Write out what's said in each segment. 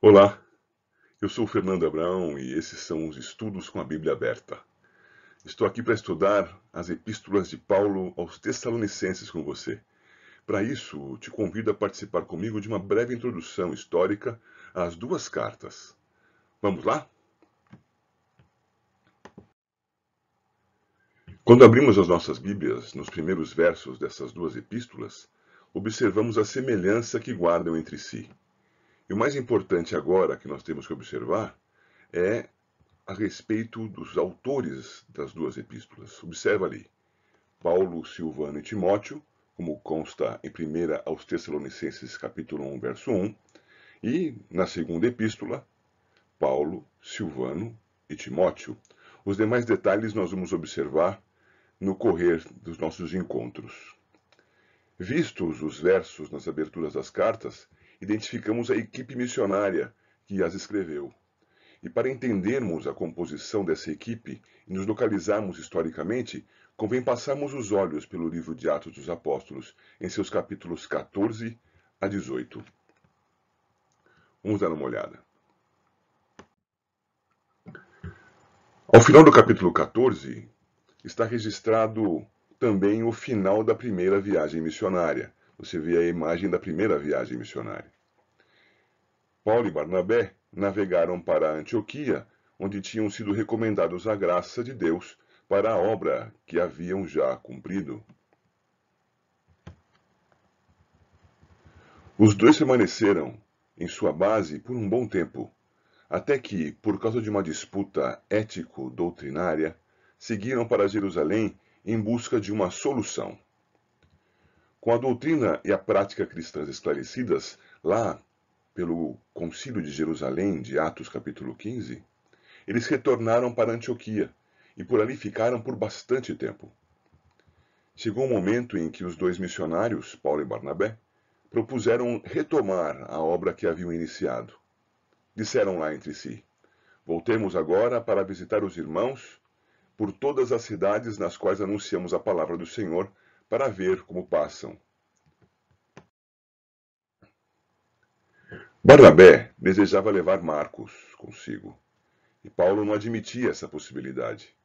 Olá, eu sou Fernando Abraão e esses são os estudos com a Bíblia aberta. Estou aqui para estudar as epístolas de Paulo aos Tessalonicenses com você. Para isso, te convido a participar comigo de uma breve introdução histórica às duas cartas. Vamos lá? Quando abrimos as nossas Bíblias nos primeiros versos dessas duas epístolas, observamos a semelhança que guardam entre si. E o mais importante agora que nós temos que observar é a respeito dos autores das duas epístolas. Observa ali, Paulo, Silvano e Timóteo, como consta em 1 aos Tessalonicenses capítulo 1, verso 1, e na segunda epístola, Paulo, Silvano e Timóteo. Os demais detalhes nós vamos observar no correr dos nossos encontros. Vistos os versos nas aberturas das cartas, identificamos a equipe missionária que as escreveu. E para entendermos a composição dessa equipe e nos localizarmos historicamente, convém passarmos os olhos pelo livro de Atos dos Apóstolos, em seus capítulos 14 a 18. Vamos dar uma olhada. Ao final do capítulo 14, está registrado também o final da primeira viagem missionária, você vê a imagem da primeira viagem missionária. Paulo e Barnabé navegaram para Antioquia, onde tinham sido recomendados à graça de Deus para a obra que haviam já cumprido. Os dois permaneceram em sua base por um bom tempo, até que, por causa de uma disputa ético-doutrinária, seguiram para Jerusalém em busca de uma solução. Com a doutrina e a prática cristãs esclarecidas lá pelo Concílio de Jerusalém, de Atos capítulo 15, eles retornaram para Antioquia e por ali ficaram por bastante tempo. Chegou um momento em que os dois missionários, Paulo e Barnabé, propuseram retomar a obra que haviam iniciado. Disseram lá entre si: Voltemos agora para visitar os irmãos por todas as cidades nas quais anunciamos a palavra do Senhor para ver como passam. Barnabé desejava levar Marcos consigo, e Paulo não admitia essa possibilidade.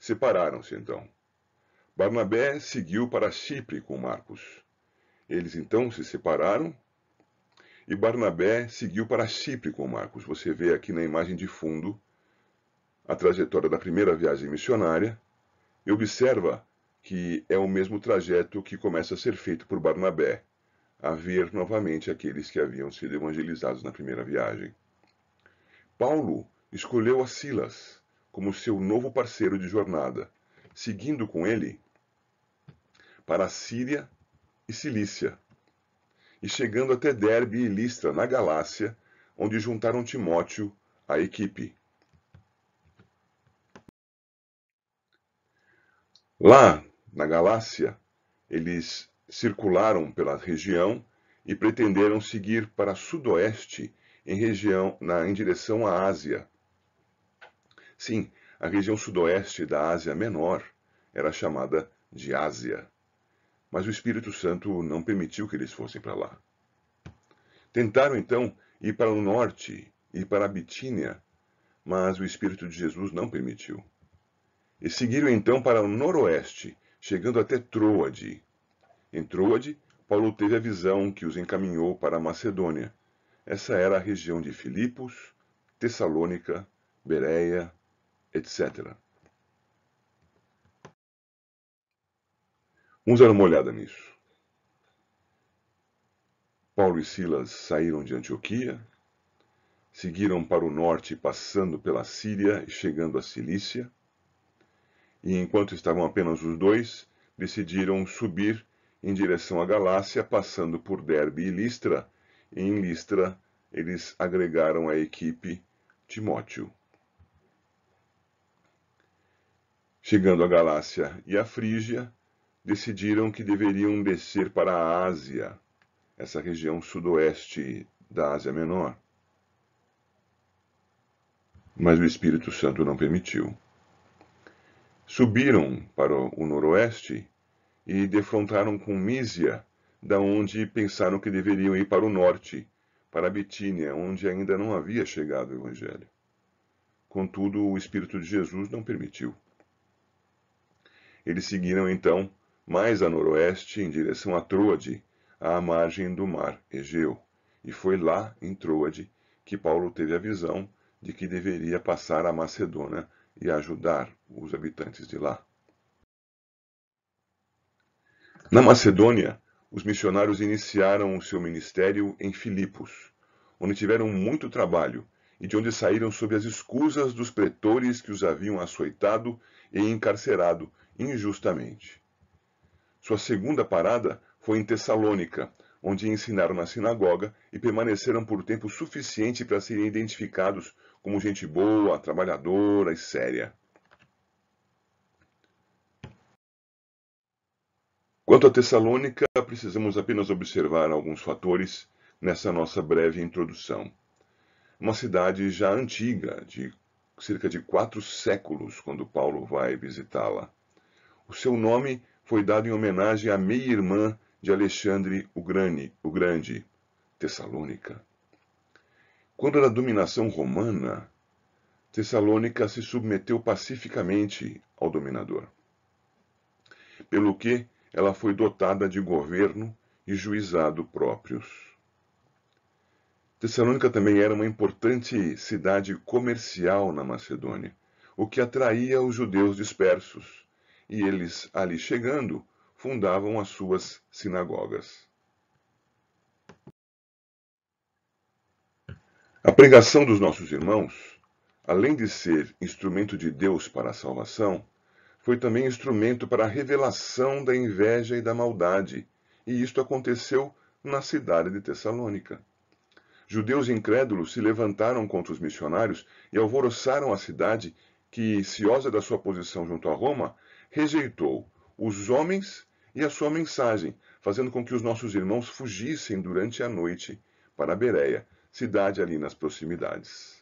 Separaram-se então. Barnabé seguiu para Chipre com Marcos. Eles então se separaram e Barnabé seguiu para Chipre com Marcos. Você vê aqui na imagem de fundo a trajetória da primeira viagem missionária e observa que é o mesmo trajeto que começa a ser feito por Barnabé, a ver novamente aqueles que haviam sido evangelizados na primeira viagem. Paulo escolheu a Silas como seu novo parceiro de jornada, seguindo com ele para a Síria e Cilícia, e chegando até Derbe e Listra, na Galácia, onde juntaram Timóteo à equipe. Lá, na Galácia, eles circularam pela região e pretenderam seguir para sudoeste em, região, na, em direção à Ásia. Sim, a região sudoeste da Ásia Menor era chamada de Ásia. Mas o Espírito Santo não permitiu que eles fossem para lá. Tentaram então ir para o norte e para a Bitínia, mas o Espírito de Jesus não permitiu. E seguiram então para o noroeste, chegando até Troade. Em Troade, Paulo teve a visão que os encaminhou para a Macedônia. Essa era a região de Filipos, Tessalônica, Bereia, etc. Vamos dar uma olhada nisso. Paulo e Silas saíram de Antioquia, seguiram para o norte, passando pela Síria e chegando à Cilícia e enquanto estavam apenas os dois, decidiram subir em direção à Galácia, passando por Derbe e Listra, e em Listra eles agregaram à equipe Timóteo. Chegando à Galácia e à Frígia, decidiram que deveriam descer para a Ásia, essa região sudoeste da Ásia Menor. Mas o Espírito Santo não permitiu. Subiram para o noroeste e defrontaram com Mísia, da onde pensaram que deveriam ir para o norte, para Bitínia, onde ainda não havia chegado o Evangelho. Contudo, o Espírito de Jesus não permitiu. Eles seguiram então mais a noroeste em direção a Troade, à margem do mar Egeu, e foi lá, em Troade, que Paulo teve a visão de que deveria passar a Macedônia e ajudar os habitantes de lá. Na Macedônia, os missionários iniciaram o seu ministério em Filipos, onde tiveram muito trabalho e de onde saíram sob as escusas dos pretores que os haviam açoitado e encarcerado injustamente. Sua segunda parada foi em Tessalônica, onde ensinaram na sinagoga e permaneceram por tempo suficiente para serem identificados como gente boa, trabalhadora e séria. Quanto a Tessalônica, precisamos apenas observar alguns fatores nessa nossa breve introdução. Uma cidade já antiga, de cerca de quatro séculos, quando Paulo vai visitá-la. O seu nome foi dado em homenagem à meia-irmã de Alexandre o Grande, o Grande, Tessalônica. Quando da dominação romana, Tessalônica se submeteu pacificamente ao dominador. Pelo que ela foi dotada de governo e juizado próprios. Tessalônica também era uma importante cidade comercial na Macedônia, o que atraía os judeus dispersos, e eles, ali chegando, fundavam as suas sinagogas. A pregação dos nossos irmãos, além de ser instrumento de Deus para a salvação, foi também instrumento para a revelação da inveja e da maldade, e isto aconteceu na cidade de Tessalônica. Judeus incrédulos se levantaram contra os missionários e alvoroçaram a cidade, que, ciosa da sua posição junto a Roma, rejeitou os homens e a sua mensagem, fazendo com que os nossos irmãos fugissem durante a noite para Bereia, cidade ali nas proximidades.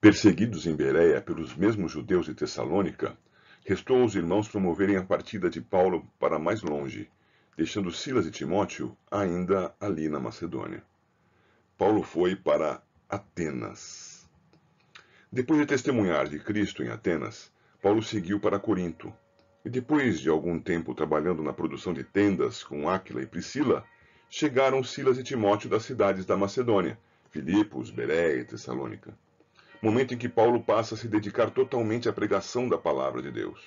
Perseguidos em Bereia pelos mesmos judeus de Tessalônica, restou aos irmãos promoverem a partida de Paulo para mais longe, deixando Silas e Timóteo ainda ali na Macedônia. Paulo foi para Atenas. Depois de testemunhar de Cristo em Atenas, Paulo seguiu para Corinto, e depois de algum tempo trabalhando na produção de tendas com Áquila e Priscila, chegaram Silas e Timóteo das cidades da Macedônia, Filipos, Beré e Tessalônica. Momento em que Paulo passa a se dedicar totalmente à pregação da palavra de Deus.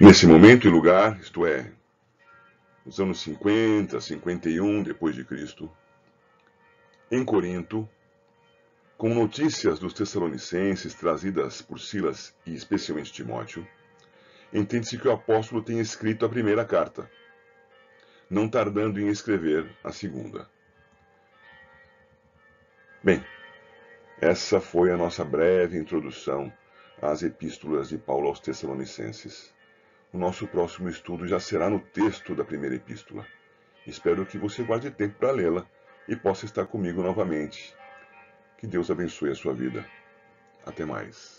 Nesse momento e lugar, isto é, nos anos 50, 51 depois de Cristo, em Corinto, com notícias dos Tessalonicenses trazidas por Silas e especialmente Timóteo, entende-se que o apóstolo tem escrito a primeira carta, não tardando em escrever a segunda. Bem, essa foi a nossa breve introdução às epístolas de Paulo aos Tessalonicenses. O nosso próximo estudo já será no texto da primeira epístola. Espero que você guarde tempo para lê-la e possa estar comigo novamente. Que Deus abençoe a sua vida. Até mais.